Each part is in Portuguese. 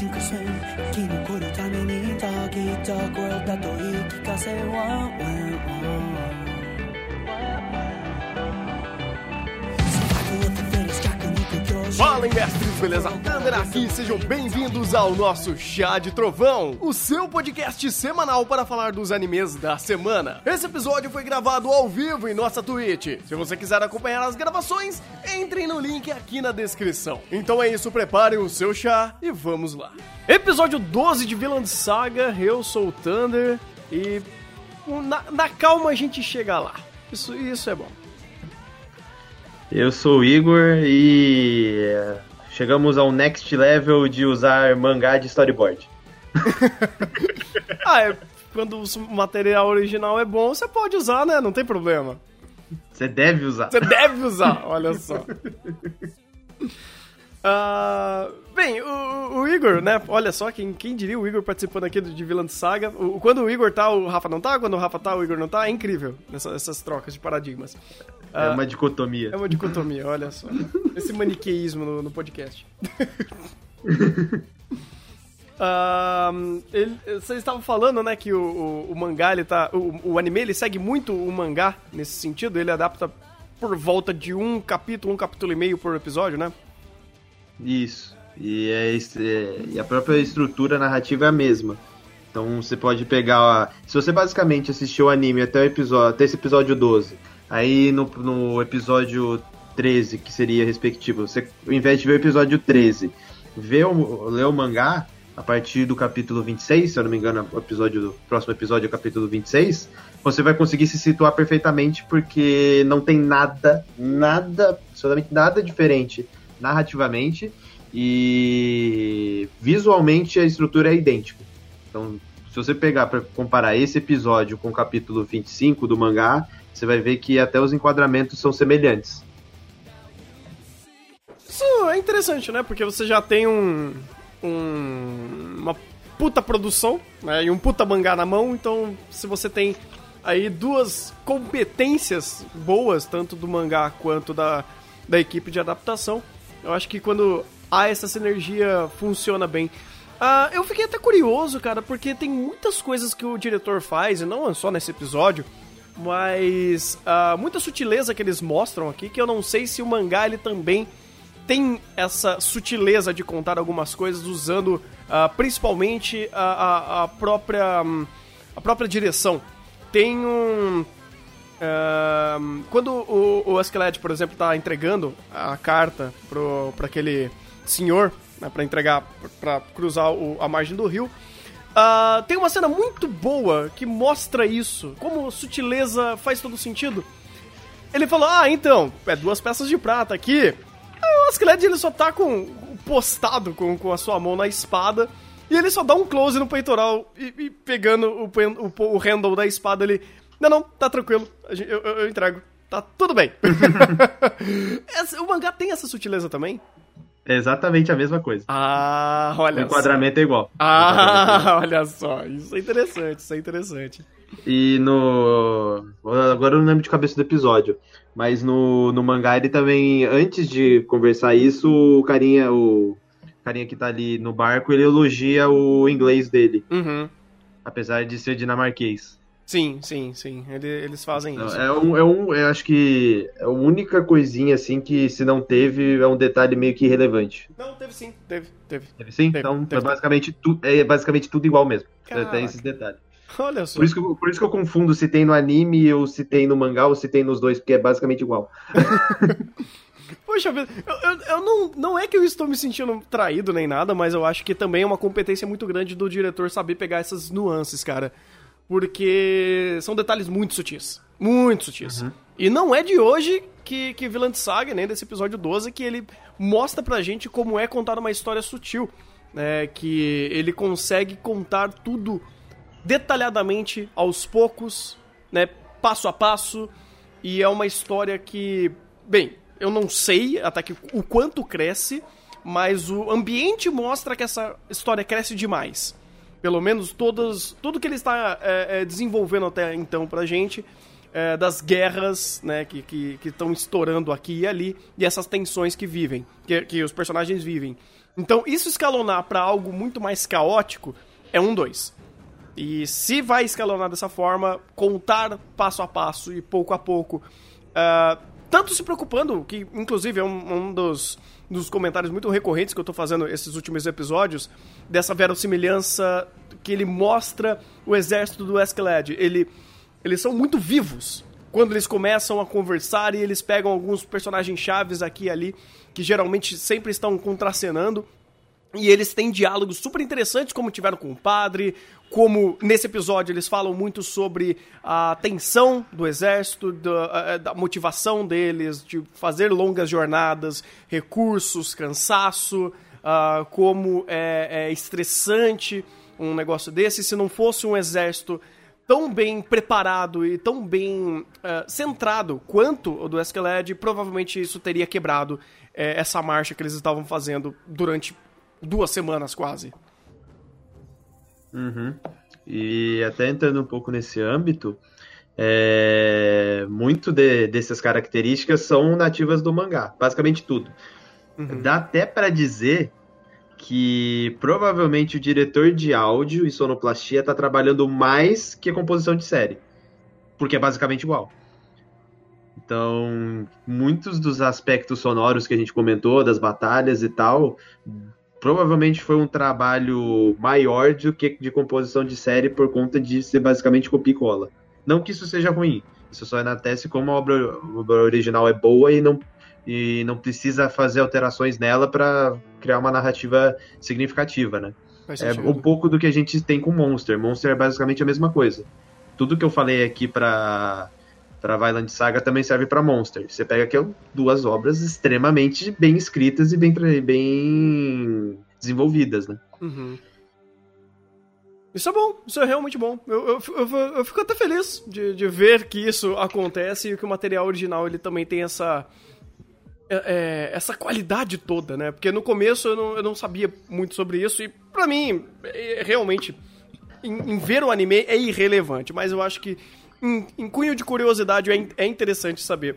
すかせ生き残るためにターゲット world だと言い聞かせ One, one, Fala, mestres, beleza? Thunder aqui, sejam bem-vindos ao nosso Chá de Trovão, o seu podcast semanal para falar dos animes da semana. Esse episódio foi gravado ao vivo em nossa Twitch. Se você quiser acompanhar as gravações, entrem no link aqui na descrição. Então é isso, preparem o seu chá e vamos lá. Episódio 12 de Villain Saga, eu sou o Thunder e na, na calma a gente chega lá. Isso, isso é bom. Eu sou o Igor e eh, chegamos ao next level de usar mangá de storyboard. ah, é, quando o material original é bom, você pode usar, né? Não tem problema. Você deve usar. Você deve usar, olha só. Uh, bem, o, o, Igor, né? Olha só, quem, quem diria o Igor participando aqui de Vilã de Saga. O, quando o Igor tá, o Rafa não tá. Quando o Rafa tá, o Igor não tá. É incrível essa, essas trocas de paradigmas. Uh, é uma dicotomia. É uma dicotomia, olha só. Esse maniqueísmo no, no podcast. Uh, ele, vocês estavam falando, né, que o, o, o, mangá, ele tá. O, o anime ele segue muito o mangá nesse sentido, ele adapta por volta de um capítulo, um capítulo e meio por episódio, né? Isso. E, é, é, e a própria estrutura narrativa é a mesma. Então você pode pegar. Se você basicamente assistiu o anime até, o episódio, até esse episódio 12, aí no, no episódio 13, que seria respectivo, você, ao invés de ver o episódio 13, ver o, ler o mangá, a partir do capítulo 26, se eu não me engano, o episódio, próximo episódio é o capítulo 26, você vai conseguir se situar perfeitamente porque não tem nada, nada, absolutamente nada diferente narrativamente e visualmente a estrutura é idêntica. Então, se você pegar para comparar esse episódio com o capítulo 25 do mangá, você vai ver que até os enquadramentos são semelhantes. Isso é interessante, né? Porque você já tem um, um uma puta produção né? e um puta mangá na mão, então se você tem aí duas competências boas, tanto do mangá quanto da, da equipe de adaptação, eu acho que quando há essa sinergia funciona bem. Uh, eu fiquei até curioso, cara, porque tem muitas coisas que o diretor faz, e não só nesse episódio, mas uh, muita sutileza que eles mostram aqui, que eu não sei se o mangá ele também tem essa sutileza de contar algumas coisas usando uh, principalmente a, a, a, própria um, a própria direção. Tem um Quando o, o Askeladd, por exemplo, tá entregando a carta pro, pra aquele senhor, né, pra entregar, pra cruzar o, a margem do rio, uh, tem uma cena muito boa que mostra isso, como sutileza faz todo sentido. Ele falou, ah, então, é duas peças de prata aqui. o Askeladd, ele só tá com postado com, com a sua mão na espada, e ele só dá um close no peitoral e, e pegando o, o, o handle da espada, ele não, não, tá tranquilo. Eu, eu, eu entrego. Tá tudo bem. o mangá tem essa sutileza também? É exatamente a mesma coisa. Ah, olha O enquadramento só. é igual. Ah, olha só. Isso é interessante, isso é interessante. E no. Agora eu não lembro de cabeça do episódio. Mas no, no mangá ele também, antes de conversar isso, o carinha, o carinha que tá ali no barco, ele elogia o inglês dele. Uhum. Apesar de ser dinamarquês. Sim, sim, sim. Eles fazem isso. É um, é um, eu acho que é a única coisinha assim que se não teve é um detalhe meio que irrelevante. Não, teve sim, teve, teve. Teve sim? Teve, então teve, é basicamente tu, é basicamente tudo igual mesmo. Caraca. Tem esses detalhes. Olha só. Por isso, que, eu, por isso que eu confundo se tem no anime ou se tem no mangá ou se tem nos dois, porque é basicamente igual. Poxa vida, eu, eu, eu, não, não é que eu estou me sentindo traído nem nada, mas eu acho que também é uma competência muito grande do diretor saber pegar essas nuances, cara porque são detalhes muito sutis. Muito sutis. Uhum. E não é de hoje que, que Vilã Saga, nem desse episódio 12, que ele mostra pra gente como é contar uma história sutil. Né, que ele consegue contar tudo detalhadamente, aos poucos, né, passo a passo. E é uma história que, bem, eu não sei até que, o quanto cresce, mas o ambiente mostra que essa história cresce demais. Pelo menos todas, tudo que ele está é, é, desenvolvendo até então pra gente, é, das guerras né, que estão que, que estourando aqui e ali, e essas tensões que vivem, que, que os personagens vivem. Então, isso escalonar para algo muito mais caótico é um dois. E se vai escalonar dessa forma, contar passo a passo e pouco a pouco, uh, tanto se preocupando, que inclusive é um, um dos, dos comentários muito recorrentes que eu tô fazendo esses últimos episódios, dessa verossimilhança que ele mostra o exército do Escalade. Ele, eles são muito vivos quando eles começam a conversar e eles pegam alguns personagens chaves aqui e ali, que geralmente sempre estão contracenando. E eles têm diálogos super interessantes, como tiveram com o padre, como nesse episódio eles falam muito sobre a tensão do exército, da, da, motivação deles, de fazer longas jornadas, recursos, cansaço, uh, como é, é, estressante um negócio desse. Se não fosse um exército tão bem preparado e tão bem uh, centrado quanto o do Escalade, provavelmente isso teria quebrado uh, essa marcha que eles estavam fazendo durante duas semanas quase. Uhum. E até entrando um pouco nesse âmbito, é... muito de, dessas características são nativas do mangá, basicamente tudo. Uhum. Dá até para dizer que provavelmente o diretor de áudio e sonoplastia está trabalhando mais que a composição de série, porque é basicamente igual. Então, muitos dos aspectos sonoros que a gente comentou, das batalhas e tal, provavelmente foi um trabalho maior do que de composição de série por conta de ser basicamente copia e cola. Não que isso seja ruim, isso só enatece como a obra, a obra original é boa e não, e não precisa fazer alterações nela para criar uma narrativa significativa, né? É um pouco do que a gente tem com Monster. Monster é basicamente a mesma coisa. Tudo que eu falei aqui para para Violent Saga também serve para Monster. Você pega aqui duas obras extremamente bem escritas e bem, bem desenvolvidas, né? Uhum. Isso é bom, isso é realmente bom. Eu, eu, eu, eu fico até feliz de, de, ver que isso acontece e que o material original ele também tem essa. É, é, essa qualidade toda, né? Porque no começo eu não, eu não sabia muito sobre isso e para mim, é, realmente, em, em ver o anime é irrelevante, mas eu acho que em, em cunho de curiosidade, é, é interessante saber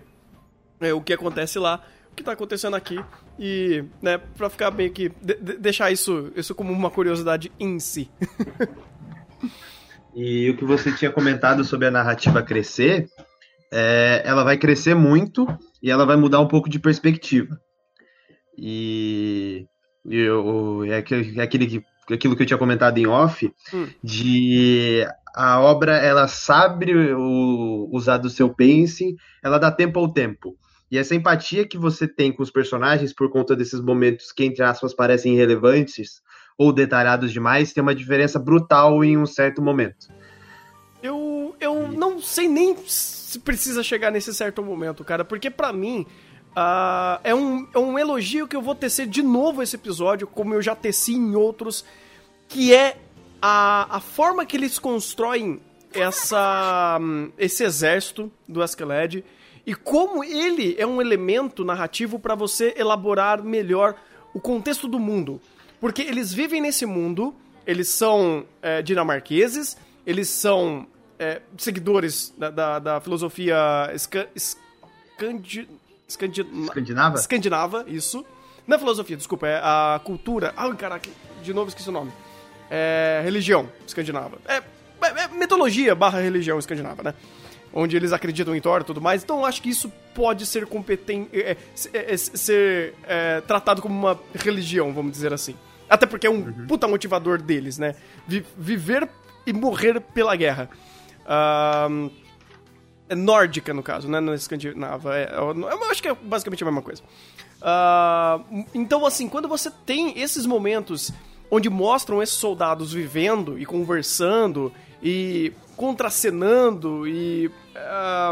é, o que acontece lá, o que está acontecendo aqui, e, né, pra ficar meio que. De, de, deixar isso, isso como uma curiosidade em si. e o que você tinha comentado sobre a narrativa crescer, é, ela vai crescer muito e ela vai mudar um pouco de perspectiva. E, e eu, é, aquele, é aquele, aquilo que eu tinha comentado em off, hum. de a obra ela sabe o, usar do seu pacing, ela dá tempo ao tempo. E essa empatia que você tem com os personagens por conta desses momentos que, entre aspas, parecem irrelevantes ou detalhados demais, tem uma diferença brutal em um certo momento. Eu, eu não sei nem se precisa chegar nesse certo momento, cara, porque para mim uh, é, um, é um elogio que eu vou tecer de novo esse episódio, como eu já teci em outros, que é a, a forma que eles constroem essa, esse exército do Askeladd e como ele é um elemento narrativo para você elaborar melhor o contexto do mundo. Porque eles vivem nesse mundo, eles são é, dinamarqueses, eles são é, seguidores da, da, da filosofia esca, escandi, escandi, escandinava? Escandinava, isso. Não é filosofia, desculpa, é a cultura. Ah, caraca, de novo esqueci o nome é, religião escandinava. É, é, é, mitologia barra religião escandinava, né? Onde eles acreditam em Thor e tudo mais. Então eu acho que isso pode ser competente. É, é, é, ser tratado como uma religião, vamos dizer assim. Até porque é um uhum. puta motivador deles, né? Vi viver e morrer pela guerra. Uh, é nórdica, no caso, né? Não é escandinava. É, eu acho que é basicamente a mesma coisa. Uh, então, assim, quando você tem esses momentos onde mostram esses soldados vivendo e conversando e contracenando e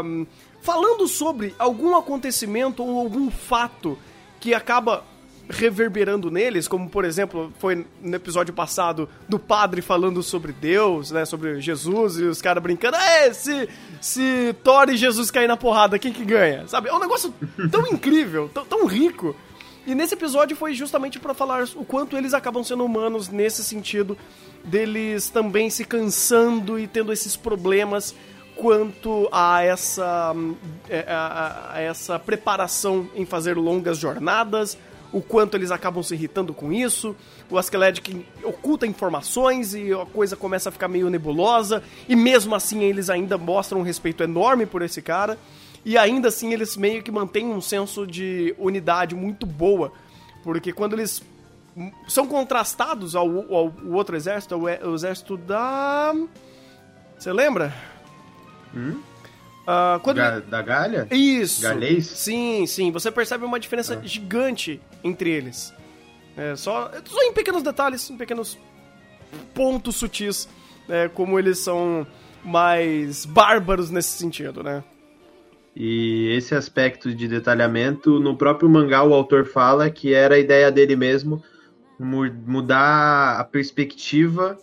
um, falando sobre algum acontecimento ou algum fato que acaba reverberando neles, como por exemplo foi no episódio passado do padre falando sobre Deus, né, sobre Jesus e os caras brincando, é, se, se Thor e Jesus cair na porrada, quem que ganha? Sabe? É um negócio tão incrível, tão, tão rico e nesse episódio foi justamente para falar o quanto eles acabam sendo humanos nesse sentido, deles também se cansando e tendo esses problemas quanto a essa, é, a, a essa preparação em fazer longas jornadas o quanto eles acabam se irritando com isso, o Askeladd oculta informações e a coisa começa a ficar meio nebulosa, e mesmo assim eles ainda mostram um respeito enorme por esse cara, e ainda assim eles meio que mantêm um senso de unidade muito boa, porque quando eles são contrastados ao, ao, ao outro exército, o exército da. Você lembra? Hum? Uh, quando... Ga da Galha? Isso. Galês? Sim, sim. Você percebe uma diferença ah. gigante entre eles. É, só, só em pequenos detalhes, em pequenos pontos sutis, é, como eles são mais bárbaros nesse sentido, né? E esse aspecto de detalhamento, no próprio mangá o autor fala que era a ideia dele mesmo mudar a perspectiva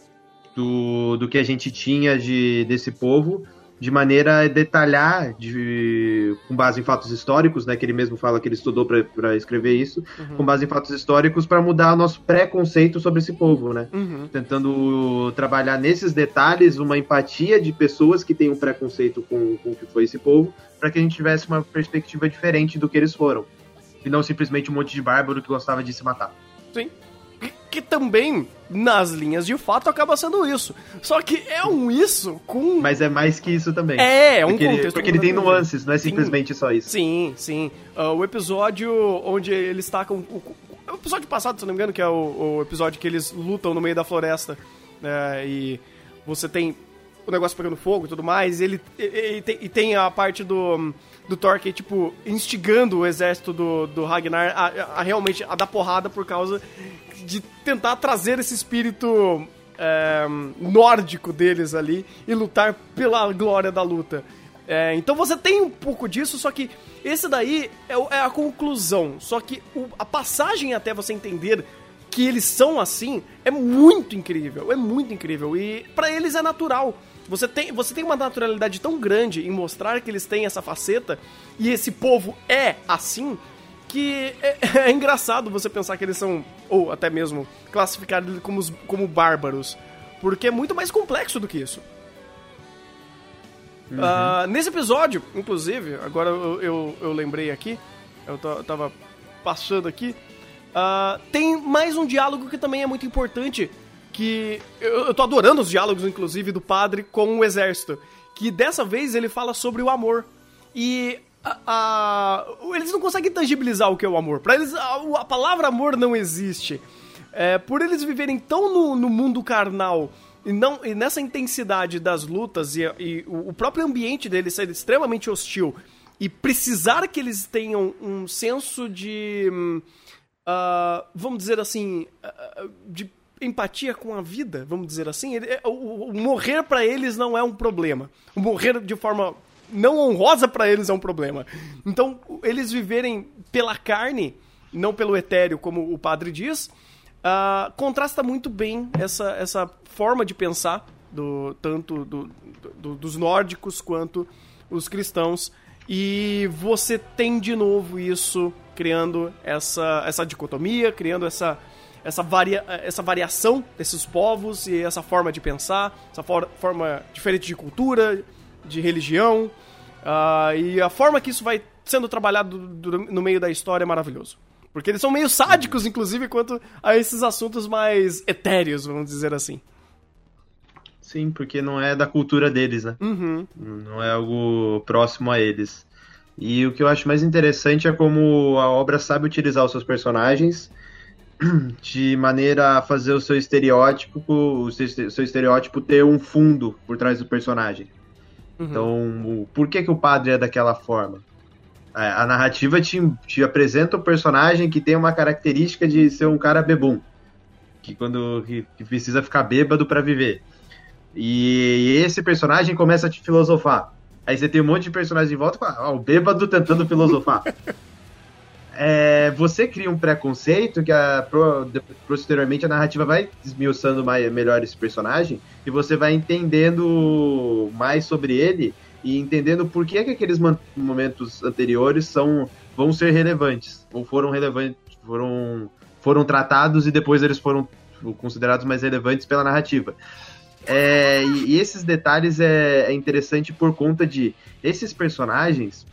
do, do que a gente tinha de, desse povo de maneira a detalhar, de, com base em fatos históricos, né, que ele mesmo fala que ele estudou para escrever isso, uhum. com base em fatos históricos para mudar nosso preconceito sobre esse povo, né? Uhum. Tentando trabalhar nesses detalhes uma empatia de pessoas que têm um preconceito com, com o que foi esse povo, para que a gente tivesse uma perspectiva diferente do que eles foram. E não simplesmente um monte de bárbaro que gostava de se matar. Sim que também, nas linhas de fato, acaba sendo isso. Só que é um isso com. Mas é mais que isso também. É, é um porque contexto. Ele, porque ele tem nuances, não é simplesmente sim, só isso. Sim, sim. Uh, o episódio onde eles tacam. O, o, episódio passado, se não me engano, que é o, o episódio que eles lutam no meio da floresta. Né, e você tem o negócio pegando fogo e tudo mais. Ele, e, e, tem, e tem a parte do do Thor que, tipo, instigando o exército do, do Ragnar a, a, realmente a dar porrada por causa de tentar trazer esse espírito é, nórdico deles ali e lutar pela glória da luta. É, então você tem um pouco disso, só que esse daí é, é a conclusão. Só que o, a passagem até você entender que eles são assim é muito incrível, é muito incrível. E para eles é natural. Você tem, você tem uma naturalidade tão grande em mostrar que eles têm essa faceta e esse povo é assim que é, é, engraçado você pensar que eles são, ou até mesmo classificar eles como, como bárbaros, porque é muito mais complexo do que isso. Uhum. Uh, nesse episódio, inclusive, agora eu, eu, eu lembrei aqui, eu tava passando aqui, uh, tem mais um diálogo que também é muito importante, que eu, eu tô adorando os diálogos, inclusive, do padre com o exército, que dessa vez ele fala sobre o amor. E a, a, eles não conseguem tangibilizar o que é o amor. Para eles, a, a, palavra amor não existe. É, por eles viverem tão no, no, mundo carnal e, não, e nessa intensidade das lutas e, e o, o próprio ambiente deles ser extremamente hostil e precisar que eles tenham um senso de. Uh, vamos dizer assim. Uh, de empatia com a vida, vamos dizer assim. Ele, é, o, o morrer para eles não é um problema. O morrer de forma não honrosa para eles é um problema. Então, eles viverem pela carne, não pelo etéreo, como o padre diz, uh, contrasta muito bem essa, essa forma de pensar, do tanto do, do, dos nórdicos quanto os cristãos. E você tem de novo isso criando essa, essa dicotomia, criando essa, essa, varia, essa variação desses povos e essa forma de pensar, essa for, forma diferente de cultura, de religião. Uh, e a forma que isso vai sendo trabalhado do, do, no meio da história é maravilhoso. Porque eles são meio sádicos, inclusive, quanto a esses assuntos mais etéreos, vamos dizer assim. Sim, porque não é da cultura deles, né? Uhum. Não é algo próximo a eles. E o que eu acho mais interessante é como a obra sabe utilizar os seus personagens de maneira a fazer o seu estereótipo, o seu estereótipo ter um fundo por trás do personagem. Uhum. Então, por que, que o padre é daquela forma? É, a narrativa te, te apresenta o um personagem que tem uma característica de ser um cara bebum, que quando que, que precisa ficar bêbado para viver. E, e, esse personagem começa a te filosofar. Aí você tem um monte de personagens de volta com ah, o bêbado tentando filosofar. é, você cria um preconceito que a, posteriormente a narrativa vai desmiuçando mais, melhor esse personagem e você vai entendendo mais sobre ele e entendendo por que, que aqueles momentos anteriores são vão ser relevantes ou foram relevantes foram foram tratados e depois eles foram considerados mais relevantes pela narrativa. É, e, e, esses detalhes é, é interessante por conta de esses personagens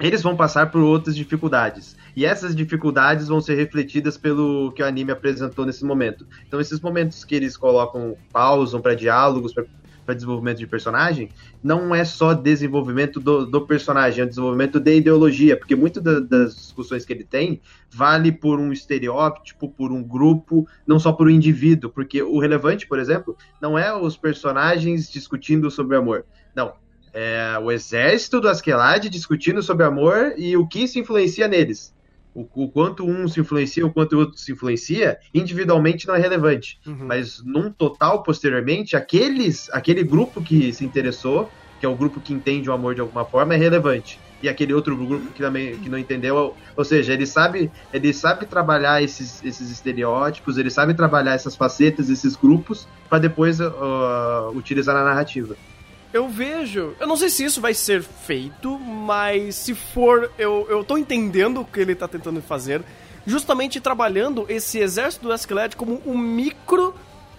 eles vão passar por outras dificuldades. E essas dificuldades vão ser refletidas pelo que o anime apresentou nesse momento. Então, esses momentos que eles colocam, pausam para diálogos, para desenvolvimento de personagem, não é só desenvolvimento do, do personagem, é um desenvolvimento de ideologia, porque muitas da, das discussões que ele tem vale por um estereótipo, por um grupo, não só por um indivíduo, porque o relevante, por exemplo, não é os personagens discutindo sobre amor. Não, é o exército do Askeladd discutindo sobre amor e o que se influencia neles. O, o, quanto um se influencia, o quanto o outro se influencia, individualmente não é relevante. Uhum. Mas num total, posteriormente, aqueles, aquele grupo que se interessou, que é o grupo que entende o amor de alguma forma, é relevante. E aquele outro grupo que também que não entendeu, ou seja, ele sabe, ele sabe trabalhar esses, esses estereótipos, ele sabe trabalhar essas facetas, esses grupos, para depois uh, utilizar na narrativa eu vejo. Eu não sei se isso vai ser feito, mas se for, eu, eu tô entendendo o que ele tá tentando fazer. Justamente trabalhando esse exército do Esqueleto como um micro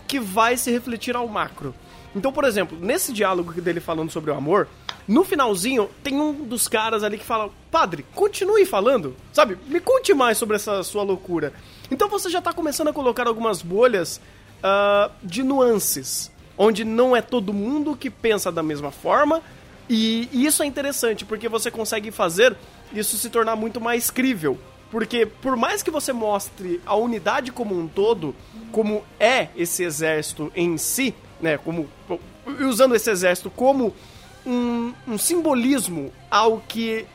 que vai se refletir ao macro. Então, por exemplo, nesse diálogo dele falando sobre o amor, no finalzinho tem um dos caras ali que fala: Padre, continue falando, sabe? Me conte mais sobre essa sua loucura. Então você já tá começando a colocar algumas bolhas uh, de nuances onde não é todo mundo que pensa da mesma forma. E, isso é interessante, porque você consegue fazer isso se tornar muito mais crível. Porque por mais que você mostre a unidade como um todo, como é esse exército em si, né, como usando esse exército como um, um simbolismo ao que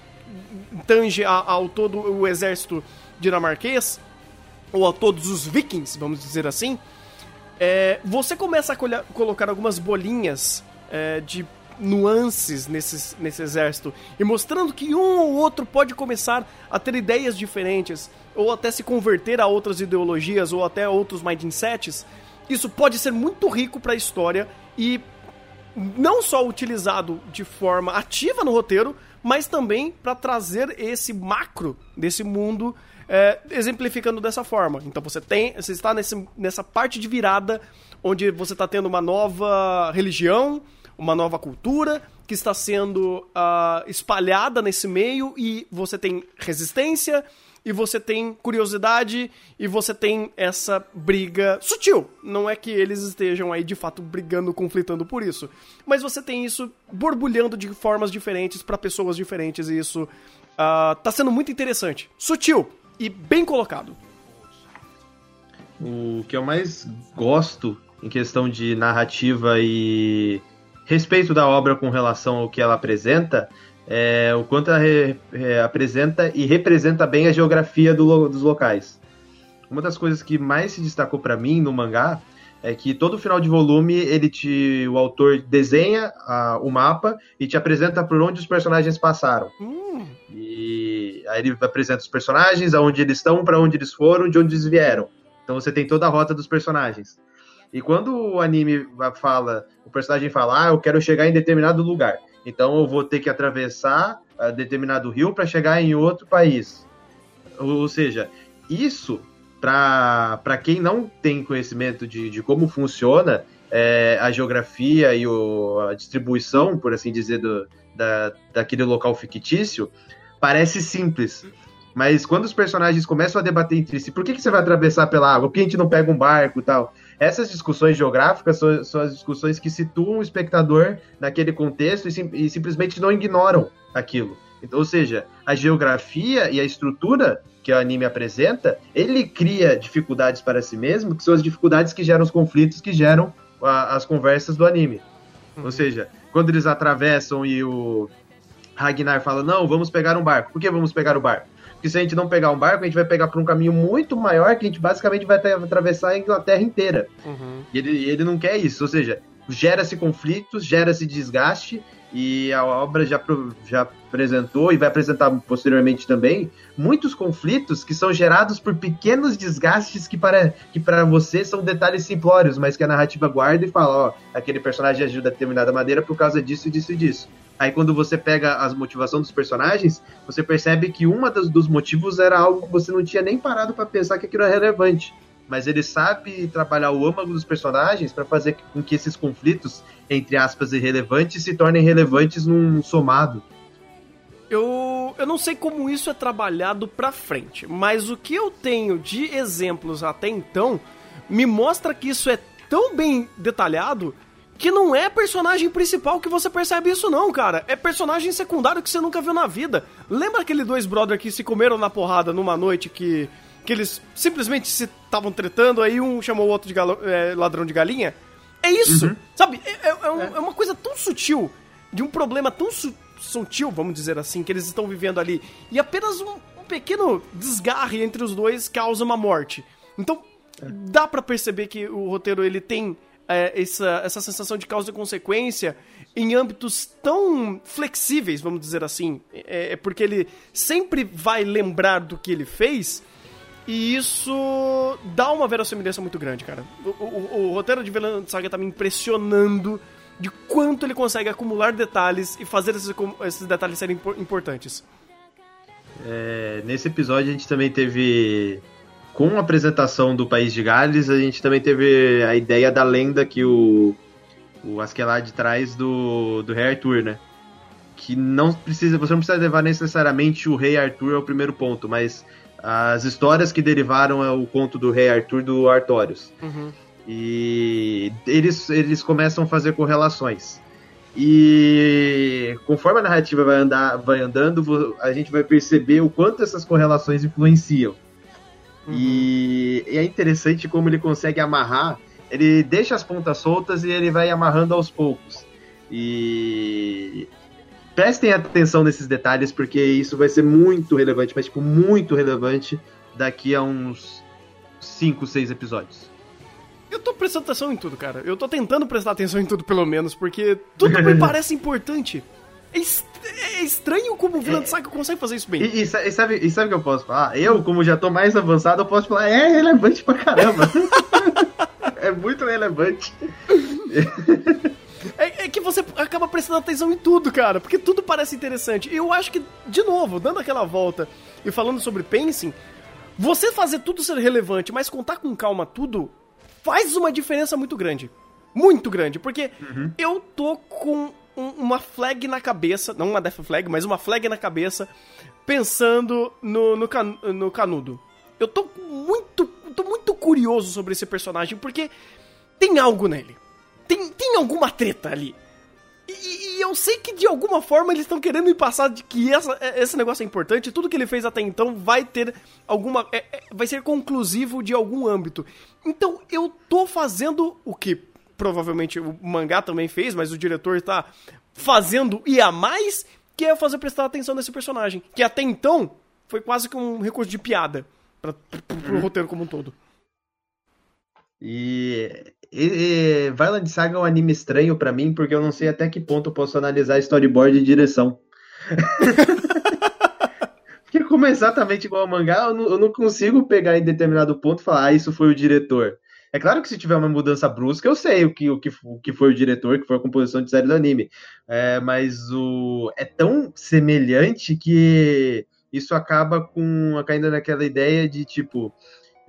tange ao todo o exército dinamarquês, ou a todos os vikings, vamos dizer assim, é, você começa a colocar algumas bolinhas é, de nuances nesse, nesse exército e mostrando que um ou outro pode começar a ter ideias diferentes ou até se converter a outras ideologias ou até outros mindsets, isso pode ser muito rico para a história e não só utilizado de forma ativa no roteiro, mas também para trazer esse macro desse mundo é, exemplificando dessa forma. Então você tem, você está nesse, nessa parte de virada onde você está tendo uma nova religião, uma nova cultura que está sendo uh, espalhada nesse meio e você tem resistência e você tem curiosidade e você tem essa briga sutil. Não é que eles estejam aí de fato brigando, conflitando por isso, mas você tem isso borbulhando de formas diferentes para pessoas diferentes e isso uh, tá sendo muito interessante. Sutil, e bem colocado. O que eu mais gosto em questão de narrativa e respeito da obra com relação ao que ela apresenta é o quanto ela re, re, apresenta e representa bem a geografia do, dos locais. Uma das coisas que mais se destacou para mim no mangá é que todo final de volume ele te, o autor desenha a, o mapa e te apresenta por onde os personagens passaram. Hum. E aí ele apresenta os personagens, aonde eles estão, para onde eles foram, de onde eles vieram. Então você tem toda a rota dos personagens. E quando o anime fala, o personagem fala, ah, eu quero chegar em determinado lugar, então eu vou ter que atravessar uh, determinado rio para chegar em outro país. Ou seja, isso para quem não tem conhecimento de, de como funciona é, a geografia e o, a distribuição, por assim dizer, do, da, daquele local fictício, parece simples. Mas quando os personagens começam a debater entre si, por que, que você vai atravessar pela água? Por que a gente não pega um barco e tal? Essas discussões geográficas são, são as discussões que situam o espectador naquele contexto e, sim, e simplesmente não ignoram aquilo. Então, ou seja, a geografia e a estrutura que o anime apresenta, ele cria dificuldades para si mesmo, que são as dificuldades que geram os conflitos que geram a, as conversas do anime. Uhum. Ou seja, quando eles atravessam e o Ragnar fala: Não, vamos pegar um barco. Por que vamos pegar o barco? Porque se a gente não pegar um barco, a gente vai pegar por um caminho muito maior que a gente basicamente vai atravessar a Inglaterra inteira. Uhum. E ele, ele não quer isso. Ou seja, gera-se conflitos, gera-se desgaste e a obra já, já apresentou e vai apresentar posteriormente também muitos conflitos que são gerados por pequenos desgastes que para, que para você são detalhes simplórios, mas que a narrativa guarda e fala, ó, aquele personagem agiu de determinada maneira por causa disso, disso e disso. Aí quando você pega as motivações dos personagens, você percebe que uma das, dos motivos era algo que você não tinha nem parado para pensar que aquilo era relevante mas ele sabe trabalhar o âmago dos personagens para fazer com que esses conflitos, entre aspas, irrelevantes, se tornem relevantes num somado. Eu, eu não sei como isso é trabalhado pra frente, mas o que eu tenho de exemplos até então me mostra que isso é tão bem detalhado que não é personagem principal que você percebe isso não, cara. É personagem secundário que você nunca viu na vida. Lembra aquele dois brother que se comeram na porrada numa noite que que eles simplesmente se estavam tretando, aí um chamou o outro de galo, é, ladrão de galinha? É isso, uhum. sabe? É, é, é, um, é, uma coisa tão sutil, de um problema tão su sutil, vamos dizer assim, que eles estão vivendo ali. E apenas um, um pequeno desgarre entre os dois causa uma morte. Então, dá para perceber que o roteiro ele tem é, essa, essa sensação de causa e consequência em âmbitos tão flexíveis, vamos dizer assim. É, é, porque ele sempre vai lembrar do que ele fez. E isso dá uma verossimilhança muito grande, cara. O, o, o roteiro de Vinland Saga tá me impressionando de quanto ele consegue acumular detalhes e fazer esses, esses detalhes serem importantes. É, nesse episódio a gente também teve com a apresentação do País de Gales, a gente também teve a ideia da lenda que o, o Askeladd traz do, do Rei Arthur, né? Que não precisa, você não precisa levar necessariamente o Rei Arthur ao primeiro ponto, mas as histórias que derivaram é o conto do Rei Arthur do Artorius. Uhum. E eles, eles começam a fazer correlações. E conforme a narrativa vai, andar, vai andando, a gente vai perceber o quanto essas correlações influenciam. Uhum. E, e, é interessante como ele consegue amarrar. Ele deixa as pontas soltas e ele vai amarrando aos poucos. E prestem atenção nesses detalhes, porque isso vai ser muito relevante, mas tipo, muito relevante daqui a uns 5, 6 episódios. Eu tô prestando atenção em tudo, cara. Eu tô tentando prestar atenção em tudo, pelo menos, porque tudo me parece importante. É, é estranho como o Vinland é. Saga consegue fazer isso bem. E, e, sabe, e sabe o que eu posso falar? Eu, como já tô mais avançado, eu posso falar, é relevante pra caramba. é muito relevante. É, que você acaba prestando atenção em tudo, cara, porque tudo parece interessante. E eu acho que, de novo, dando aquela volta e falando sobre pacing, você fazer tudo ser relevante, mas contar com calma tudo, faz uma diferença muito grande. Muito grande, porque uhum. eu tô com um, uma flag na cabeça, não uma death flag, mas uma flag na cabeça, pensando no, no, can, no canudo. Eu tô muito, tô muito curioso sobre esse personagem, porque tem algo nele. Tem, tem alguma treta ali. E, e, eu sei que de alguma forma eles estão querendo me passar de que essa, é, esse negócio é importante. Tudo que ele fez até então vai ter alguma. É, é, vai ser conclusivo de algum âmbito. Então eu tô fazendo o que provavelmente o mangá também fez, mas o diretor tá fazendo e a mais, que é fazer prestar atenção nesse personagem. Que até então foi quase que um recurso de piada pra, pro, pro uhum. roteiro como um todo. E, e, e Violent Saga é um anime estranho para mim, porque eu não sei até que ponto eu posso analisar storyboard e direção. porque como é exatamente igual ao mangá, eu não, eu não, consigo pegar em determinado ponto e falar, ah, isso foi o diretor. É claro que se tiver uma mudança brusca, eu sei o que, o que, o que foi o diretor, que foi a composição de série do anime. É, mas o, é tão semelhante que isso acaba com caindo naquela ideia de tipo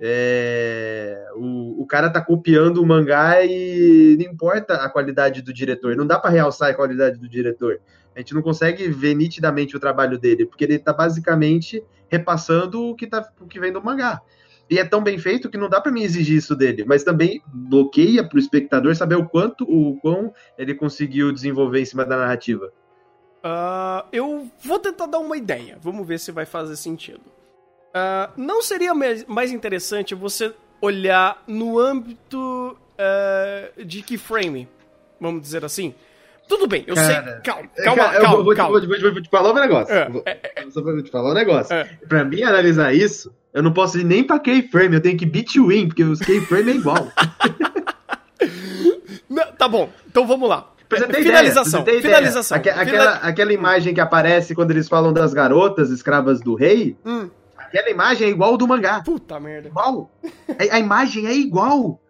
é, o, o cara tá copiando o mangá e não importa a qualidade do diretor, não dá para realçar a qualidade do diretor. A gente não consegue ver nitidamente o trabalho dele, porque ele tá basicamente repassando o que, tá, o que vem do mangá. E é tão bem feito que não dá para mim exigir isso dele, mas também bloqueia para o espectador saber o quanto, o quão ele conseguiu desenvolver em cima da narrativa. Uh, eu vou tentar dar uma ideia, vamos ver se vai fazer sentido. Uh, não seria mais interessante você olhar no âmbito uh, de keyframe, vamos dizer assim? Tudo bem, eu cara, sei. Calma, calma, cara, calma. Eu vou, calma. Vou, vou, vou, vou, te falar um negócio. É, vou, é, é, só pra te falar um negócio. É. Pra mim analisar isso, eu não posso ir nem pra keyframe, eu tenho que between, porque os keyframe é igual. não, tá bom, então vamos lá. finalização. Ideia, finalização. Aque, aquela, aquela imagem que aparece quando eles falam das garotas escravas do rei. Hum Aquela imagem é igual do mangá. Puta merda. Igual. A, a imagem é igual.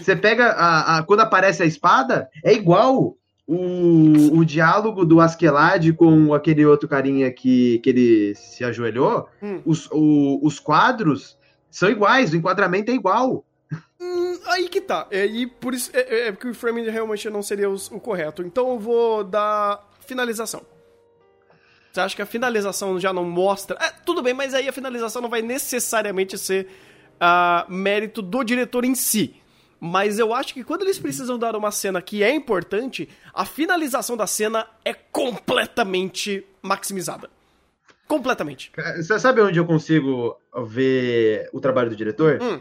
Você pega a, a, quando aparece a espada, é igual. O, o diálogo do Askeladd com aquele outro carinha que, que ele se ajoelhou, hum. os, o, os quadros são iguais, o enquadramento é igual. Hum, aí que tá. É, e por isso é, é, é porque o framing realmente não seria os, o correto. Então eu vou dar finalização. Você acha que a finalização já não mostra. É, tudo bem, mas aí a finalização não vai necessariamente ser uh, mérito do diretor em si. Mas eu acho que quando eles precisam dar uma cena que é importante, a finalização da cena é completamente maximizada. Completamente. Você sabe onde eu consigo ver o trabalho do diretor? Hum.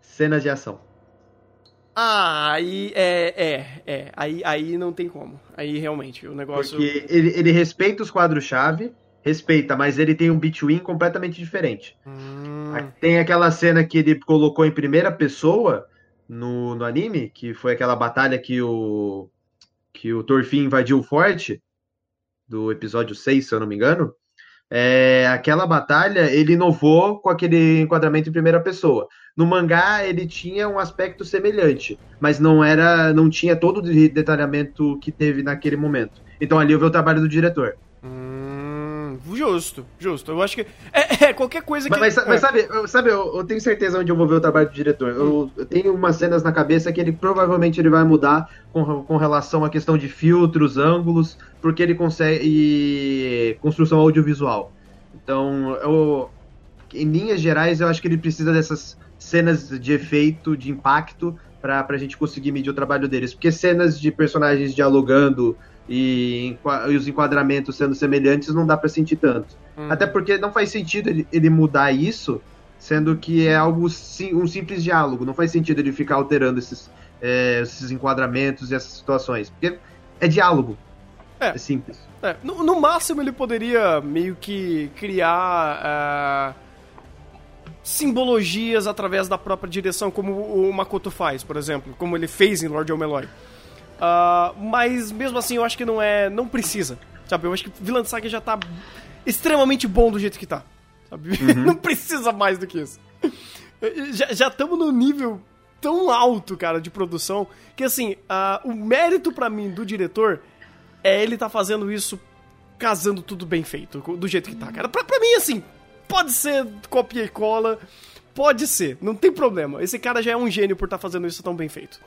Cenas de ação. Ah, aí é, é, é. Aí, aí não tem como. Aí realmente, o negócio. Porque ele, ele respeita os quadros-chave, respeita, mas ele tem um between completamente diferente. Hum. Tem aquela cena que ele colocou em primeira pessoa no, no anime, que foi aquela batalha que o que o Torfin invadiu o forte do episódio 6, se eu não me engano. É, aquela batalha ele inovou com aquele enquadramento em primeira pessoa. No mangá ele tinha um aspecto semelhante, mas não era, não tinha todo o detalhamento que teve naquele momento. Então ali eu vi o trabalho do diretor. Justo, justo. Eu acho que é, é qualquer coisa que. Mas, mas, mas sabe, sabe eu, eu, tenho certeza onde eu vou ver o trabalho do diretor. Eu, eu, tenho umas cenas na cabeça que ele provavelmente ele vai mudar com, com relação à questão de filtros, ângulos, porque ele consegue e construção audiovisual. Então, eu, em linhas gerais, eu acho que ele precisa dessas cenas de efeito, de impacto, para a gente conseguir medir o trabalho deles. Porque cenas de personagens dialogando e, e os enquadramentos sendo semelhantes não dá para sentir tanto. Hum. Até porque não faz sentido ele, ele, mudar isso, sendo que é algo sim, um simples diálogo. Não faz sentido ele ficar alterando esses, é, esses enquadramentos e essas situações. Porque é diálogo. É, é simples. É, no, no, máximo ele poderia meio que criar. Uh simbologias através da própria direção, como o Makoto faz, por exemplo, como ele fez em Lord Omeloy. Uh, mas mesmo assim eu acho que não é. não precisa. Sabe? Eu acho que Vilã Saga já tá extremamente bom do jeito que tá. Sabe? Uhum. não precisa mais do que isso. Já estamos no nível tão alto, cara, de produção, que assim, uh, o mérito para mim do diretor é ele tá fazendo isso casando tudo bem feito, do jeito que tá, cara. Pra, pra mim, assim, Pode ser copia e cola, pode ser, não tem problema. Esse cara já é um gênio por estar tá fazendo isso tão bem feito.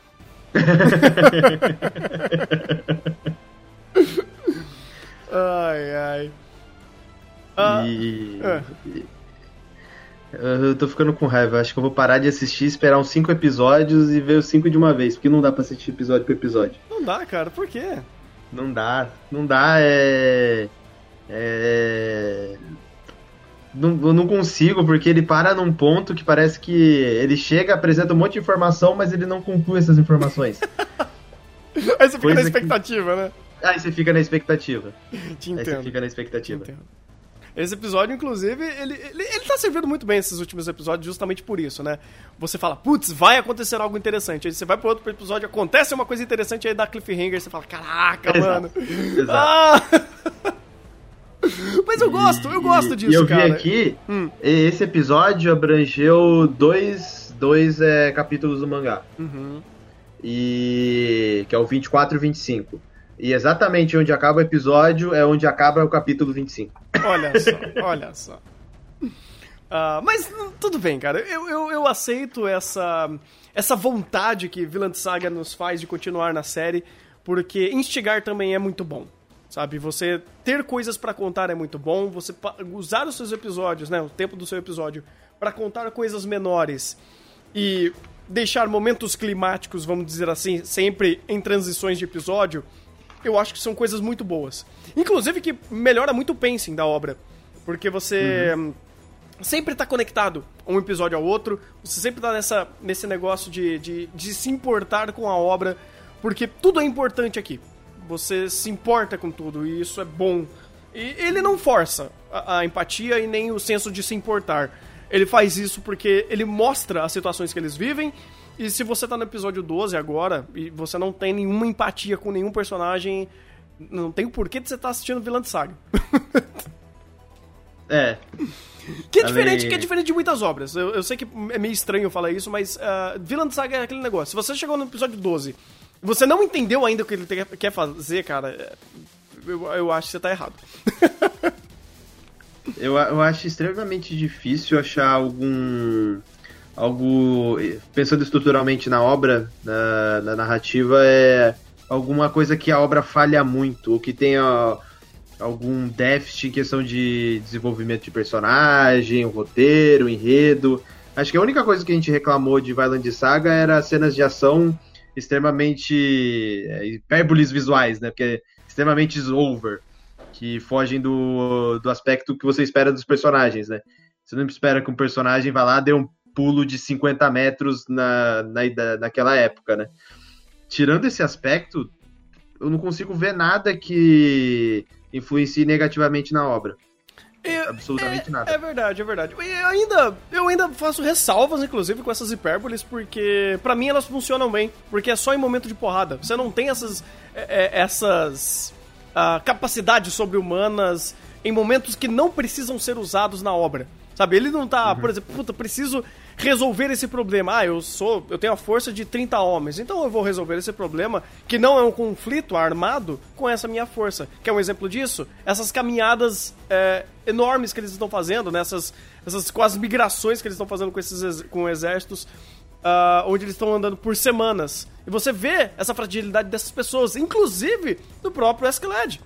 Ai, ai. Ah, e... É. Eu tô ficando com raiva. Acho que eu vou parar de assistir, esperar uns 5 episódios e ver os 5 de uma vez. Porque não dá pra assistir episódio por episódio. Não dá, cara. Por quê? Não dá. Não dá. É. É. Não, eu não consigo, porque ele para num ponto que parece que ele chega, apresenta um monte de informação, mas ele não conclui essas informações. Aí você fica Coisa na expectativa, que... né? Aí você fica na expectativa. Te entendo. Aí você fica na expectativa. Esse episódio, inclusive, ele, ele, ele tá servindo muito bem esses últimos episódios justamente por isso, né? Você fala, putz, vai acontecer algo interessante. Aí você vai pro outro episódio, acontece uma coisa interessante, aí dá cliffhanger, você fala, caraca, Exato. mano. Exato. Ah! Mas eu gosto, eu gosto disso, e eu cara. vi aqui, hum. esse episódio abrangeu dois, dois é, capítulos do mangá. Uhum. E que é o 24 e 25. E exatamente onde acaba o episódio é onde acaba o capítulo 25. Olha só, olha só. Uh, mas tudo bem, cara. Eu, eu, eu, aceito essa, essa vontade que Vilã Saga nos faz de continuar na série, porque instigar também é muito bom. Sabe, você ter coisas para contar é muito bom, você usar os seus episódios, né, o tempo do seu episódio para contar coisas menores e deixar momentos climáticos, vamos dizer assim, sempre em transições de episódio, eu acho que são coisas muito boas. Inclusive que melhora muito o pacing da obra, porque você uhum. sempre tá conectado um episódio ao outro, você sempre tá nessa, nesse negócio de, de, de se importar com a obra, porque tudo é importante aqui. Você se importa com tudo e isso é bom. E ele não força a, a empatia e nem o senso de se importar. Ele faz isso porque ele mostra as situações que eles vivem. E se você tá no episódio 12 agora e você não tem nenhuma empatia com nenhum personagem, não tem o porquê de você estar tá assistindo Vilã de Saga. é. Que é diferente, que é diferente de muitas obras. Eu, eu sei que é meio estranho falar isso, mas uh, Vilã de Saga é aquele negócio. Se você chegou no episódio 12 você não entendeu ainda o que ele quer fazer, cara, eu, eu acho que você tá errado. eu, eu acho extremamente difícil achar algum. Algo. Pensando estruturalmente na obra, na, na narrativa, é alguma coisa que a obra falha muito, ou que tenha algum déficit em questão de desenvolvimento de personagem, roteiro, enredo. Acho que a única coisa que a gente reclamou de Violent Saga era cenas de ação extremamente é, hipérboles visuais, né? Porque é extremamente over, que fogem do, do aspecto que você espera dos personagens, né? Você não espera que um personagem vá lá dê um pulo de 50 metros na, na, naquela época, né? Tirando esse aspecto, eu não consigo ver nada que influencie negativamente na obra. Eu, Absolutamente é, nada. É verdade, é verdade. Eu ainda, eu ainda faço ressalvas, inclusive, com essas hipérboles, porque para mim elas funcionam bem. Porque é só em momento de porrada. Você não tem essas, é, é essas uh, capacidades sobre-humanas em momentos que não precisam ser usados na obra. Sabe? Ele não tá, uhum. por exemplo, puta, preciso resolver esse problema. Ah, eu sou, eu tenho a força de 30 homens, então eu vou resolver esse problema que não é um conflito armado com essa minha força. Quer um exemplo disso? Essas caminhadas é, enormes que eles estão fazendo, nessas né? essas quase migrações que eles estão fazendo com esses com exércitos. Uh, onde eles estão andando por semanas. E você vê essa fragilidade dessas pessoas, inclusive do próprio Escalade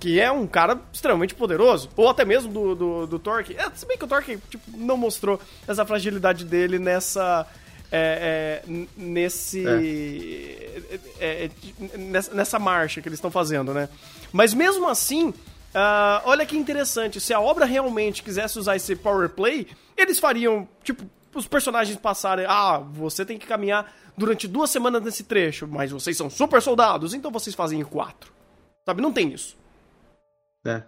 que é um cara extremamente poderoso, ou até mesmo do, do, do Torque. É, se bem que o Torque tipo, não mostrou essa fragilidade dele nessa. É, é, nesse. É. é, é nessa, nessa, marcha que eles estão fazendo, né? Mas mesmo assim, uh, olha que interessante. Se a obra realmente quisesse usar esse power play, eles fariam, tipo, os personagens passarem. Ah, você tem que caminhar durante duas semanas nesse trecho, mas vocês são super soldados, então vocês fazem em quatro. Sabe? Não tem isso né?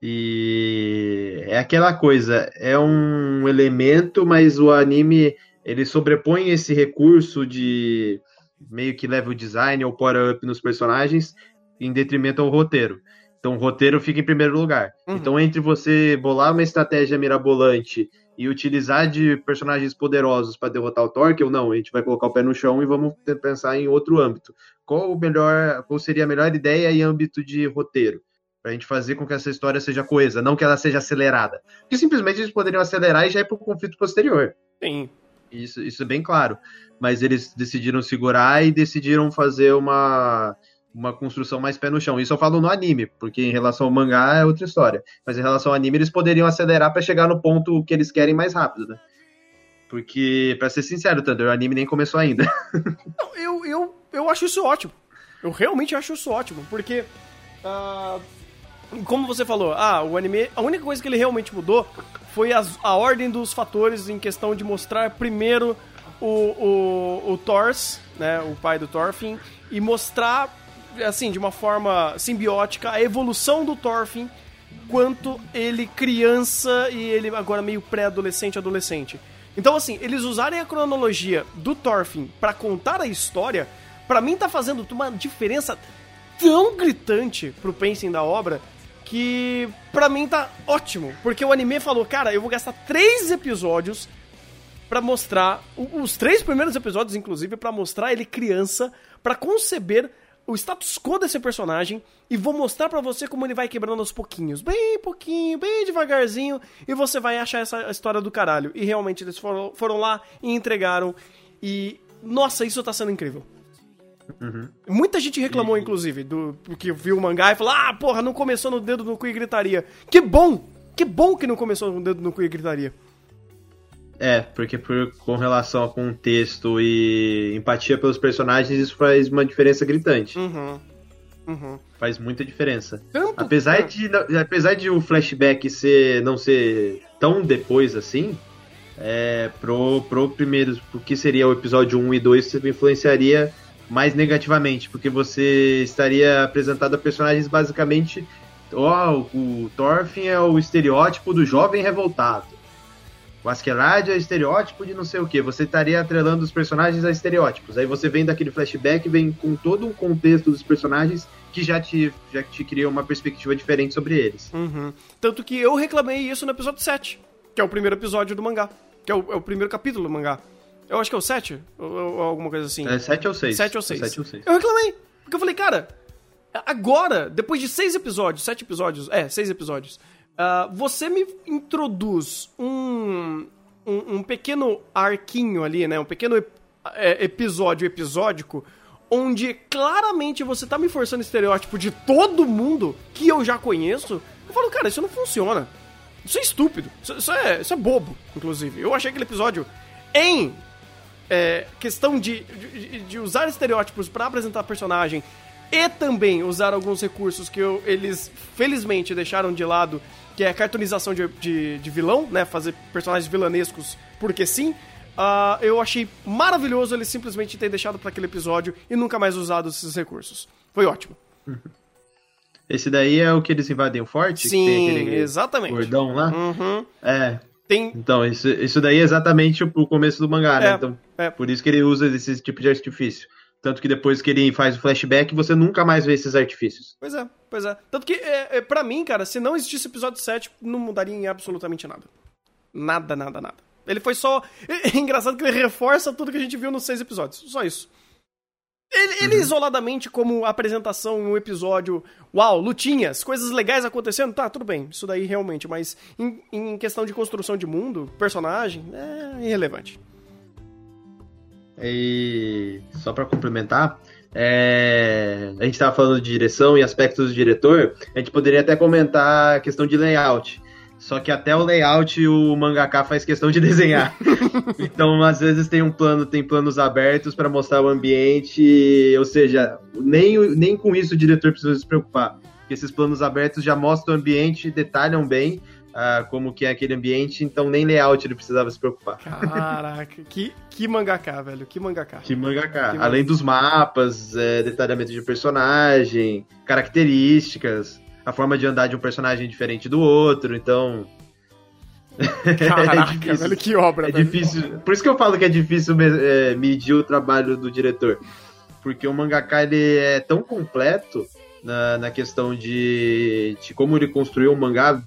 E é aquela coisa, é um elemento, mas o anime ele sobrepõe esse recurso de meio que level design ou power up nos personagens em detrimento ao roteiro. Então o roteiro fica em primeiro lugar. Uhum. Então entre você bolar uma estratégia mirabolante e utilizar de personagens poderosos para derrotar o Torque ou não, a gente vai colocar o pé no chão e vamos pensar em outro âmbito. Qual o melhor, qual seria a melhor ideia em âmbito de roteiro? Pra gente fazer com que essa história seja coesa, não que ela seja acelerada. Porque simplesmente eles poderiam acelerar e já ir pro conflito posterior. Sim. Isso, isso é bem claro. Mas eles decidiram segurar e decidiram fazer uma, uma construção mais pé no chão. Isso eu falo no anime, porque em relação ao mangá é outra história. Mas em relação ao anime, eles poderiam acelerar para chegar no ponto que eles querem mais rápido, né? Porque, pra ser sincero, Thunder, o anime nem começou ainda. Não, eu, eu, eu acho isso ótimo. Eu realmente acho isso ótimo, porque. Uh, como você falou, ah, o anime, a única coisa que ele realmente mudou foi as, a ordem dos fatores em questão de mostrar primeiro o, o, o Thors, né, o pai do Thorfinn, e mostrar, assim, de uma forma simbiótica, a evolução do Thorfinn quanto ele criança e ele agora meio pré-adolescente, adolescente. Então, assim, eles usarem a cronologia do Thorfinn para contar a história, para mim tá fazendo uma diferença tão gritante pro pacing da obra que pra mim tá ótimo. Porque o anime falou, cara, eu vou gastar três episódios para mostrar, os três primeiros episódios, inclusive, para mostrar ele criança, para conceber o status quo desse personagem e vou mostrar para você como ele vai quebrando aos pouquinhos, bem pouquinho, bem devagarzinho, e você vai achar essa história do caralho. E realmente eles foram, foram lá e entregaram. E nossa, isso tá sendo incrível. Uhum. Muita gente reclamou, inclusive, do que viu o mangá e falou: Ah, porra, não começou no dedo no cu e gritaria. Que bom! Que bom que não começou no dedo no cu e gritaria. É, porque por, com relação ao contexto e empatia pelos personagens, isso faz uma diferença gritante. Uhum. Uhum. Faz muita diferença. Tanto, apesar, de, apesar de o flashback ser, não ser tão depois assim, é, pro, pro primeiro, pro que seria o episódio 1 e 2, influenciaria mais negativamente, porque você estaria apresentado a personagens basicamente. Ó, oh, o Thorfinn é o estereótipo do jovem revoltado. O Askeladd é o estereótipo de não sei o que. Você estaria atrelando os personagens a estereótipos. Aí você vem daquele flashback, vem com todo um contexto dos personagens que já te, já te cria uma perspectiva diferente sobre eles. Uhum. Tanto que eu reclamei isso no episódio 7, que é o primeiro episódio do mangá. Que é o, é o primeiro capítulo do mangá. Eu acho que é o 7, ou, ou alguma coisa assim. É 7 ou 6. 7 ou 6. 7 ou 6. Eu reclamei, porque eu falei, cara, agora, depois de 6 episódios, 7 episódios, é, 6 episódios, uh, você me introduz um, um, um, pequeno arquinho ali, né, um pequeno é, episódio episódico, onde claramente você tá me forçando estereótipo de todo mundo que eu já conheço, eu falo, cara, isso não funciona. Isso é estúpido. Isso, isso é, isso é bobo, inclusive. Eu achei aquele episódio em é, questão de, de, de, usar estereótipos para apresentar personagem e também usar alguns recursos que eu, eles felizmente deixaram de lado, que é a cartonização de, de, de vilão, né? Fazer personagens vilanescos porque sim. Uh, eu achei maravilhoso eles simplesmente ter deixado para aquele episódio e nunca mais usado esses recursos. Foi ótimo. Esse daí é o que eles invadem o forte? Sim, exatamente. Gordão lá? Uhum. É. Tem... Então, isso, isso daí é exatamente o, o começo do mangá, né? É, Então, é. por isso que ele usa esse tipo de artifício. Tanto que depois que ele faz o flashback, você nunca mais vê esses artifícios. Pois é, pois é. Tanto que, é, é, pra mim, cara, se não existisse episódio 7, não mudaria em absolutamente nada. Nada, nada, nada. Ele foi só. É engraçado que ele reforça tudo que a gente viu nos seis episódios. Só isso. Ele, ele isoladamente, como apresentação em um episódio, uau, lutinhas, coisas legais acontecendo, tá, tudo bem, isso daí realmente, mas em, em questão de construção de mundo, personagem, é irrelevante. E só pra complementar, é, a gente tava falando de direção e aspectos do diretor, a gente poderia até comentar a questão de layout. Só que até o layout o mangaka faz questão de desenhar. então, às vezes tem um plano, tem planos abertos para mostrar o ambiente, ou seja, nem, nem com isso o diretor precisa se preocupar. Porque esses planos abertos já mostram o ambiente, detalham bem ah, como que é aquele ambiente, então nem layout ele precisava se preocupar. Caraca, que, que mangaka, velho, que mangaka. Que mangaka. Que Além dos mapas, é, detalhamento de personagem, características, a forma de andar de um personagem diferente do outro, então. Caraca, difícil. velho, que obra, É velho. difícil. Por isso que eu falo que é difícil me- é, medir o trabalho do diretor. Porque o mangaka ele é tão completo na, na questão de, de como ele construiu o mangá,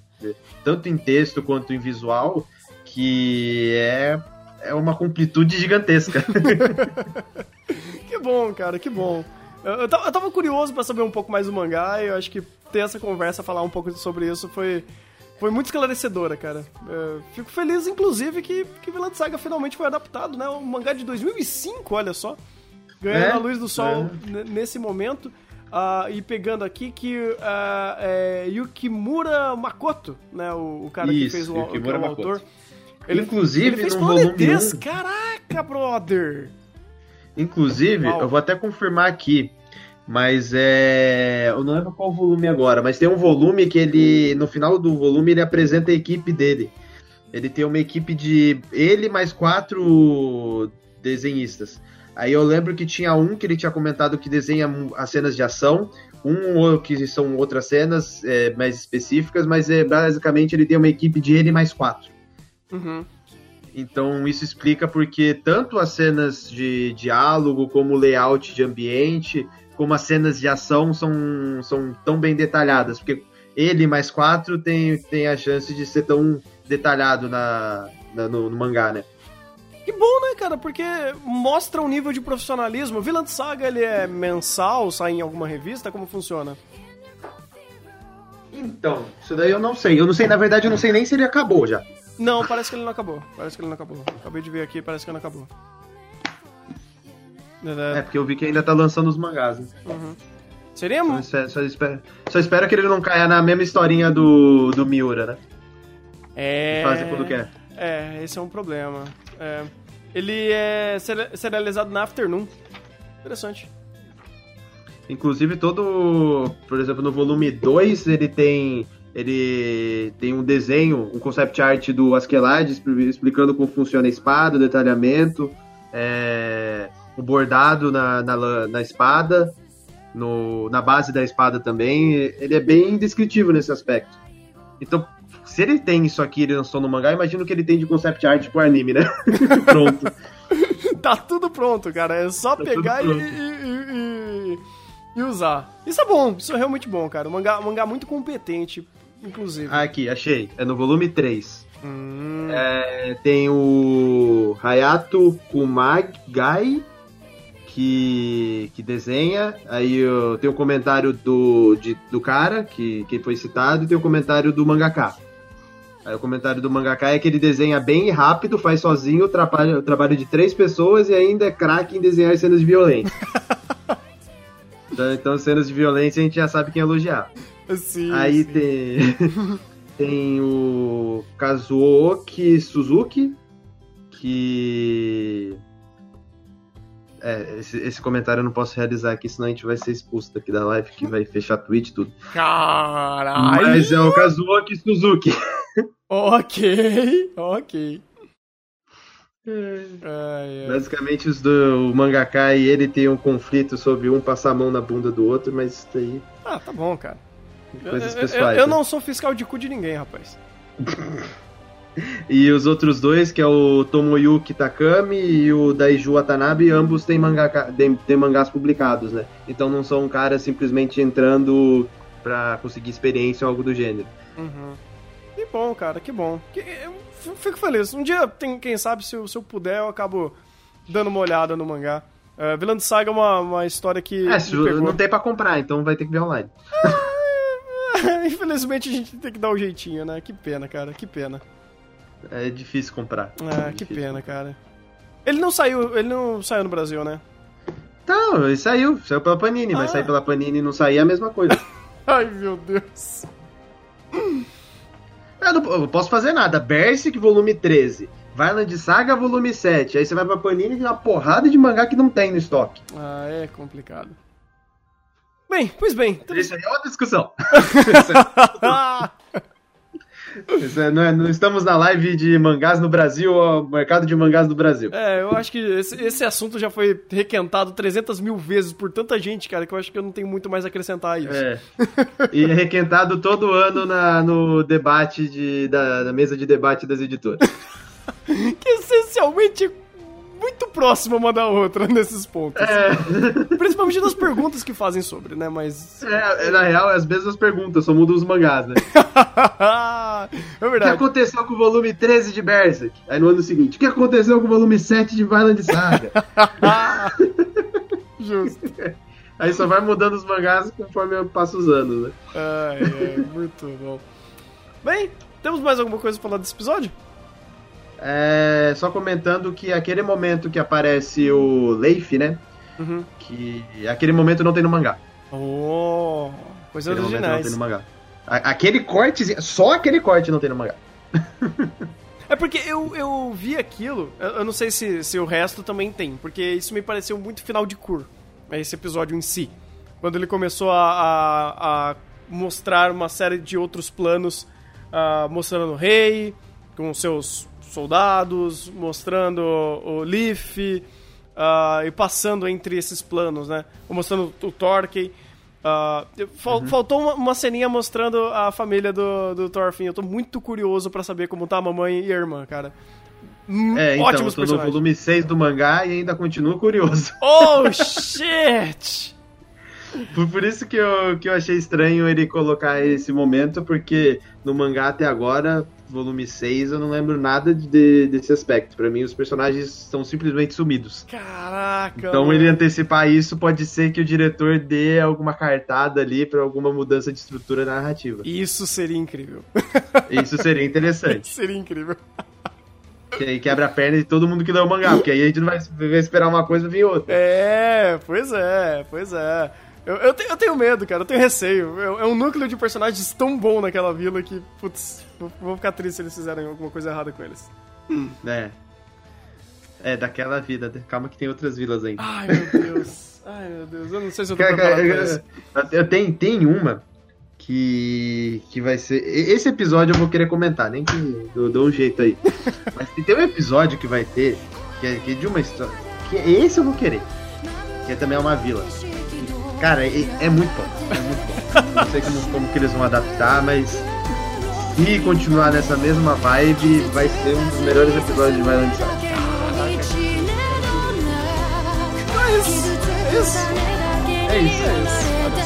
tanto em texto quanto em visual, que é, é uma completude gigantesca. Que bom, cara, que bom. Eu, eu tava, eu tava curioso pra saber um pouco mais do mangá e eu acho que ter essa conversa, falar um pouco sobre isso foi, foi muito esclarecedora, cara. É, fico feliz, inclusive, que, que Vinland Saga finalmente foi adaptado, né? Um mangá de 2005, olha só. Ganhando É, a luz do sol n- nesse momento. Ah, e pegando aqui que ah, é Yukimura Makoto, né? O, o cara que Isso, fez o, que Yukimura é o autor. Inclusive, ele fez no volume Planetes. 1. Caraca, brother! Inclusive, Uau. eu vou até confirmar aqui, mas é. Eu não lembro qual volume agora, mas tem um volume que ele. No final do volume, ele apresenta a equipe dele. Ele tem uma equipe de. Ele mais quatro desenhistas. Aí eu lembro que tinha um que ele tinha comentado que desenha as cenas de ação, um ou que são outras cenas é, mais específicas, mas é, basicamente ele tem uma equipe de ele mais quatro. Uhum. Então isso explica porque tanto as cenas de diálogo, como o layout de ambiente, como as cenas de ação são, são tão bem detalhadas. Porque ele mais quatro tem, tem a chance de ser tão detalhado na, na- no, no mangá, né? Que bom, né, cara? Porque mostra um nível de profissionalismo. O Vilã Saga, ele é mensal, sai em alguma revista? Como funciona? Então, isso daí eu não sei. Eu não sei, na verdade, eu não sei nem se ele acabou já. Não, parece que ele não acabou. Parece que ele não acabou. Acabei de ver aqui, parece que não acabou. É, É, porque eu vi que ainda tá lançando os mangás, né? Seria... Só, espero, só, espero, só espero que ele não caia na mesma historinha do, do Miura, né? É... Fazem quando quer. É, esse é um problema. É. Ele é seri- serializado na Afternoon. Interessante. Inclusive todo, por exemplo, no volume 2 ele tem ele tem um desenho, um concept art do Askeladd expli- explicando como funciona a espada, o detalhamento, é, o bordado na, na, na espada, no, na base da espada também. Ele é bem descritivo nesse aspecto. Então, se ele tem isso aqui, ele lançou no mangá, imagino que ele tem de concept art pro anime, né? Pronto. Tá tudo pronto, cara. É só Tá pegar e, e- e- e usar. Isso é bom, isso é realmente bom, cara. Um mangá, um mangá muito competente, inclusive. Ah, aqui, achei. É no volume 3. Hum, É, tem o Hayato Kumagai, que, que desenha. Aí eu, tem o comentário do, de- do cara, que, que foi citado, e tem o comentário do mangaka. Aí o comentário do mangaka é que ele desenha bem rápido, faz sozinho o trabalho, o trabalho de três pessoas e ainda é craque em desenhar cenas de violência. então, então, cenas de violência a gente já sabe quem elogiar. Sim, Aí sim. tem tem o Kazuoki Suzuki, que é, esse, esse, comentário eu não posso realizar aqui, senão a gente vai ser expulso daqui da live, que vai fechar tweet e tudo. Caralho! Mas é o Kazuoki Suzuki. Ok, ok. É. Basicamente, os do o mangaka e ele tem um conflito sobre um passar a mão na bunda do outro, mas isso daí. Ah, tá bom, cara. Coisas eu, pessoais. Eu, eu, não sou fiscal de cu de ninguém, rapaz. E os outros dois, que é o Tomoyuki Takami e o Daiju Watanabe, ambos têm, mangaka, têm, têm mangás publicados, né? Então não são caras simplesmente entrando para conseguir experiência ou algo do gênero. Uhum. Que bom, cara, que bom. Eu fico feliz. Um dia, tem, quem sabe, se eu, se eu puder, eu acabo dando uma olhada no mangá. Uh, Vilã de Saga é uma, uma história que. É, não tem pra comprar, então vai ter que ver online. Infelizmente a gente tem que dar um jeitinho, né? Que pena, cara, que pena. É difícil comprar. Ah, é que pena, cara. Ele não saiu, ele não saiu no Brasil, né? Não, ele saiu, saiu pela Panini, ah. mas sair pela Panini e não sair é a mesma coisa. Ai, meu Deus. Eu não, eu posso fazer nada. Berserk, volume 13. Violent Saga, volume 7. Aí você vai pra Panini e tem uma porrada de mangá que não tem no estoque. Ah, é complicado. Bem, pois bem. Então... Isso aí é uma discussão. É, é, não estamos na live de mangás no Brasil, ó, mercado de mangás no Brasil. É, eu acho que esse, esse, assunto já foi requentado 300 mil vezes por tanta gente, cara, que eu acho que eu não tenho muito mais a acrescentar a isso. É. E é requentado todo ano na, no debate de, da, da mesa de debate das editoras. que essencialmente muito próxima uma da outra nesses pontos. É. Principalmente nas perguntas que fazem sobre, né? Mas. É, é, na real, é as mesmas perguntas, só mudam os mangás, né? é verdade. O que aconteceu com o volume 13 de Berserk? Aí no ano seguinte, o que aconteceu com o volume 7 de Violent Saga? Justo. Aí só vai mudando os mangás conforme passa os anos, né? Ah, é muito bom. Bem, temos mais alguma coisa pra falar desse episódio? É, só comentando que aquele momento que aparece o Leif, né? Uhum. Que aquele momento não tem no mangá. Oh, coisa aquele originais. Não tem no mangá. A, aquele corte, só aquele corte não tem no mangá. É porque eu, eu vi aquilo, eu não sei se, se o resto também tem, porque isso me pareceu muito final de cur, né, esse episódio em si. Quando ele começou a, a, a mostrar uma série de outros planos, uh, mostrando o rei, com seus soldados, mostrando o Leaf uh, e passando entre esses planos, né? Mostrando o Torque. Uh, ah, fal uhum. Faltou uma, uma ceninha mostrando a família do, do Thorfinn. Eu tô muito curioso para saber como tá a mamãe e a irmã, cara. Hum, é, então, Ótimos eu tô no volume 6 do mangá e ainda continuo curioso. Oh, shit! por, por isso que eu, que eu achei estranho ele colocar esse momento, porque no mangá até agora volume 6, eu não lembro nada de, desse aspecto. Para mim, os personagens são simplesmente sumidos. Caraca! Então, mano. ele antecipar isso pode ser que o diretor dê alguma cartada ali para alguma mudança de estrutura narrativa. Isso seria incrível. Isso seria interessante. isso seria incrível. Que aí quebra a perna de todo mundo que dá o mangá, porque aí a gente não vai, esperar uma coisa vir outra. É, pois é, pois é. Eu, eu, te, eu, tenho medo, cara, eu tenho receio. Eu, é um núcleo de personagens tão bom naquela vila que, putz, vou, vou ficar triste se eles fizerem alguma coisa errada com eles. Hum, é. É, daquela vida. Calma que tem outras vilas ainda. Ai, meu Deus. Ai, meu Deus. Eu não sei se eu tô cara, preparado. Eu tenho, tem uma que, que vai ser... Esse episódio eu vou querer comentar, nem que eu dou um jeito aí. Mas tem um episódio que vai ter, que é, que é de uma história... Que é esse eu vou querer. Que é também é uma vila. Cara, é, é muito bom. É muito bom. Não sei como, como que eles vão adaptar, mas se continuar nessa mesma vibe, vai ser um dos melhores episódios de Violent Side. Mas, é isso. É isso, é isso. É